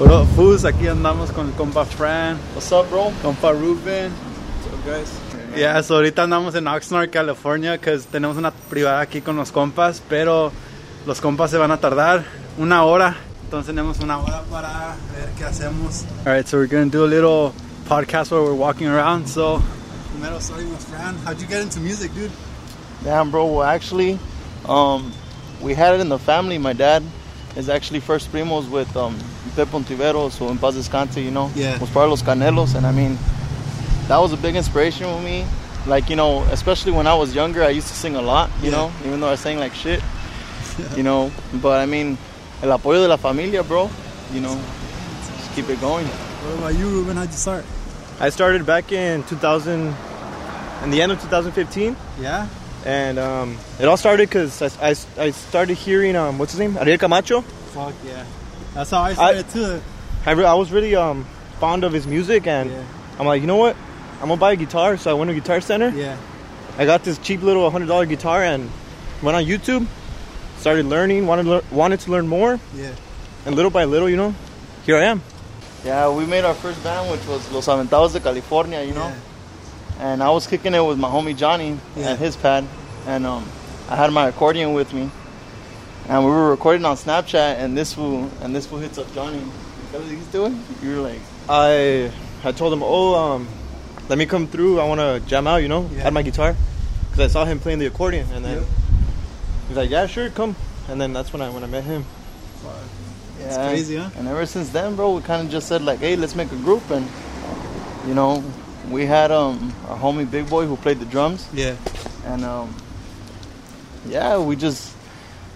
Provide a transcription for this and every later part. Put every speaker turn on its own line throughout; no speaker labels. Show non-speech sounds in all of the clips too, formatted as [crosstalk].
What up, fools? Aquí andamos con el compa Fran,
What's up, bro?
compa Ruben.
What's up, guys?
Yeah, so ahorita andamos en Oxnard, California, que tenemos una privada aquí con los compas, pero los compas se van a tardar una hora. Entonces tenemos una hora para ver qué hacemos. Alright, so we're gonna do a little podcast where we're walking around. So, primero starting with Fran. How'd you get into music, dude?
Damn, bro. Well, actually, um, we had it in the family. My dad is actually first primos with um, Pepe Ontiveros, so in Paz Descanse, you know,
Yeah.
was part of Los Canelos, and I mean, that was a big inspiration with me. Like, you know, especially when I was younger, I used to sing a lot, you
Yeah.
know, even though I sang like shit, [laughs] you know. But I mean, el apoyo de la familia, bro. You know, just keep it going.
What about you, Ruben? How'd you start?
I started back in 2000, in the end of 2015,
Yeah?
And um, it all started because I, I, I started hearing um, what's his name, Ariel Camacho.
Fuck yeah. That's how I started too.
I, re- I was really um, fond of his music, and
Yeah.
I'm like, you know what, I'm gonna buy a guitar. So I went to Guitar Center.
Yeah.
I got this cheap little hundred dollar guitar and went on YouTube, started learning, wanted to lear- wanted to learn more,
Yeah.
and little by little, you know, here I am.
Yeah, we made our first band, which was Los Aventados de California, you know.
Yeah.
And I was kicking it with my homie Johnny
Yeah.
at his pad, and um, I had my accordion with me, and we were recording on Snapchat, and this fool and this fool hits up Johnny. What he's doing? You were like,
I I told him, oh, um, let me come through. I want to jam out, you know,
Yeah.
had my guitar, because I saw him playing the accordion, and then
Yep.
he's like, yeah, sure, come. And then that's when I when I met him.
yeah.
crazy, huh?
And ever since then, bro, we kind of just said like, hey, let's make a group, and you know, we had um our homie Big Boy who played the drums,
Yeah.
and um, yeah, we just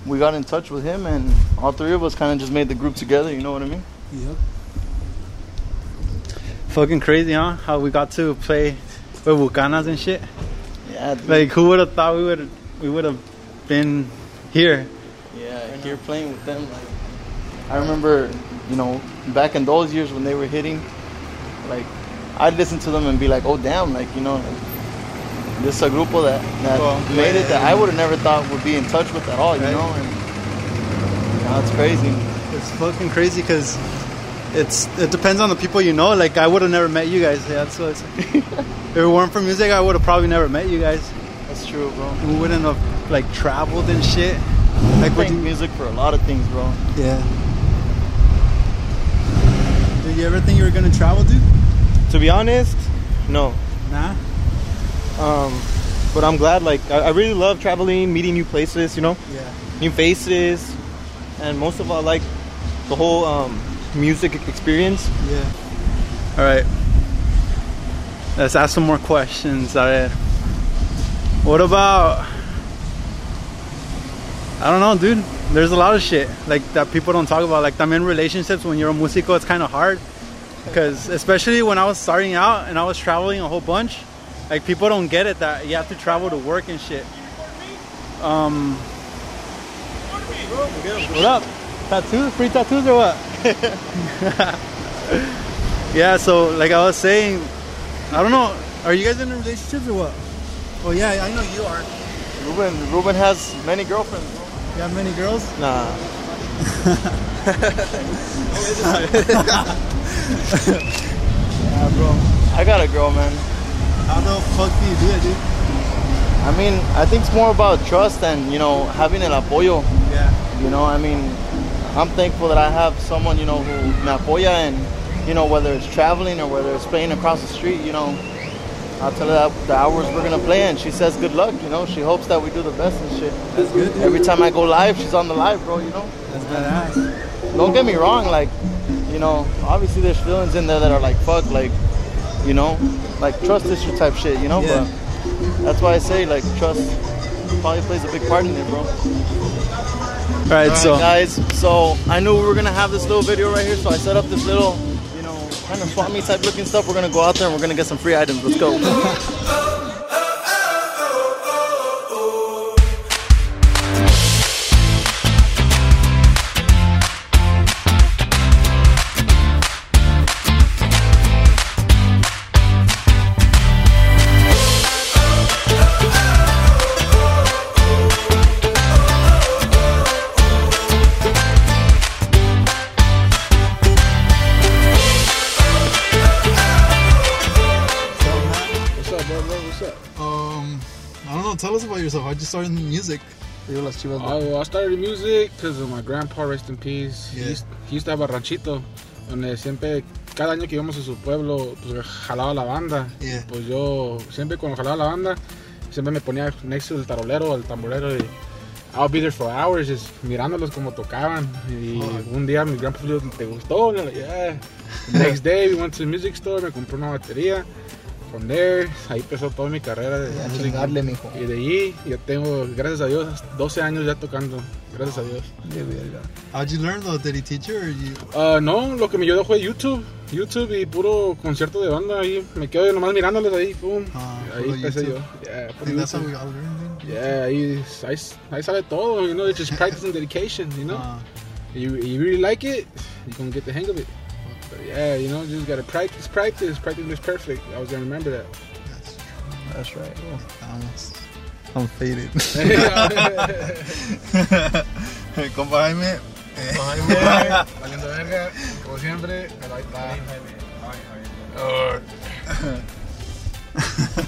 we got in touch with him, and all three of us kind of just made the group together. You know what I mean?
Yep. Fucking crazy, huh? How we got to play with Bucanas and shit.
Yeah, dude.
Like, who would have thought we would we would have been here?
Yeah, here playing with them. Like, I remember, you know, back in those years when they were hitting, like, I'd listen to them and be like, oh damn, like you know, like, this is a grupo that that
Well,
made it
yeah.
that I would have never thought would be in touch with at all, you
Right.
know. And you know, it's crazy.
It's fucking crazy because it's it depends on the people you know. Like, I would have never met you guys. Yeah, that's what it's, [laughs] if it weren't for music, I would have probably never met you guys.
That's true, bro.
We wouldn't have like traveled and shit.
Like,
Like, would
we
you?
music for a lot of things, bro.
Yeah. Did you ever think you were gonna travel, dude?
To be honest, no.
Nah.
Um, but I'm glad. Like I, I really love traveling, meeting new places, you know,
Yeah.
new faces, and most of all, like the whole um, music experience.
Yeah. All right. Let's ask some more questions. All right. What about? I don't know, dude. There's a lot of shit like that people don't talk about. Like, I'm in relationships when you're a musico, it's kind of hard because, especially when I was starting out and I was traveling a whole bunch, like people don't get it that you have to travel to work and shit. Um. What up? Tattoos? Free tattoos or what? [laughs] yeah, so like I was saying, I don't know. Are you guys in relationships or what? Oh yeah, I know you are.
Ruben, Ruben has many girlfriends.
You have many girls?
Nah, [laughs]
Yeah, bro.
I got a girl, man.
How the fuck do you do it, dude?
I mean, I think it's more about trust and you know having el apoyo.
Yeah.
You know, I mean, I'm thankful that I have someone, you know, who me apoya and, you know, whether it's traveling or whether it's playing across the street, you know, I'll tell her that the hours we're gonna play and she says good luck, you know, she hopes that we do the best and shit.
That's good, dude.
Every time I go live, she's on the live, bro, you know.
That's badass.
Don't get me wrong, like, you know, obviously there's feelings in there that are like, fuck, like, you know, like trust issue type shit, you know,
Yeah.
but that's why I say, like, trust probably plays a big part in it, bro.
All right,
All
so
guys. So I knew we were gonna have this little video right here, so I set up this little, you know, kind of swap meet type looking stuff. We're gonna go out there and we're gonna get some free items. Let's go. [laughs]
tell us about yourself. How'd you start in music?
Digo las chivas.
Oh, well, I started in music because of my grandpa, rest in peace.
Yeah.
He, used, he used to have a ranchito donde siempre, cada año que íbamos a su pueblo, pues jalaba la banda.
Yeah.
Pues yo, siempre cuando jalaba la banda, siempre me ponía next to el tarolero, el tamborero y I'll be there for hours just mirándolos como tocaban. Y
Oh.
un día mi grandpa dijo, ¿te gustó? I'm like, yeah. The [laughs] next day we went to the music store, me compré una batería. Ahí empezó toda mi carrera de
Y a
música.
chingarle, mijo.
Y de ahí ya tengo, gracias a Dios, 12 años ya tocando. Gracias a Dios.
Verga.
How'd you learn though? Did he teach you or you?
Ah, no, lo que me ayudó fue YouTube. YouTube y puro concierto de banda ahí. Me quedo nomás mirándoles ahí, pum.
Ah,
ahí empecé yo. Yeah,
that's how we all learn.
Yeah, ahí, ahí, ahí sale todo, you know, it's just practice and dedication, you know.
Ah,
You, you really like it, you can get the hang of it. But yeah, you know, just gotta practice, practice, practice makes perfect. I was gonna remember that.
that's
That's right.
Vamos. I'm faded. [laughs] [laughs] Compa Jaime. [laughs]
Valiendo verga, como siempre, pero ahí está.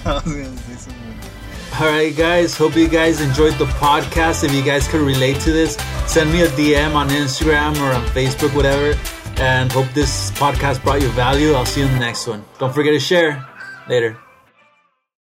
I was gonna say something.
All right, guys. Hope you guys enjoyed the podcast. If you guys could relate to this, send me a DM on Instagram or on Facebook, whatever. And hope this podcast brought you value. I'll see you in the next one. Don't forget to share. Later.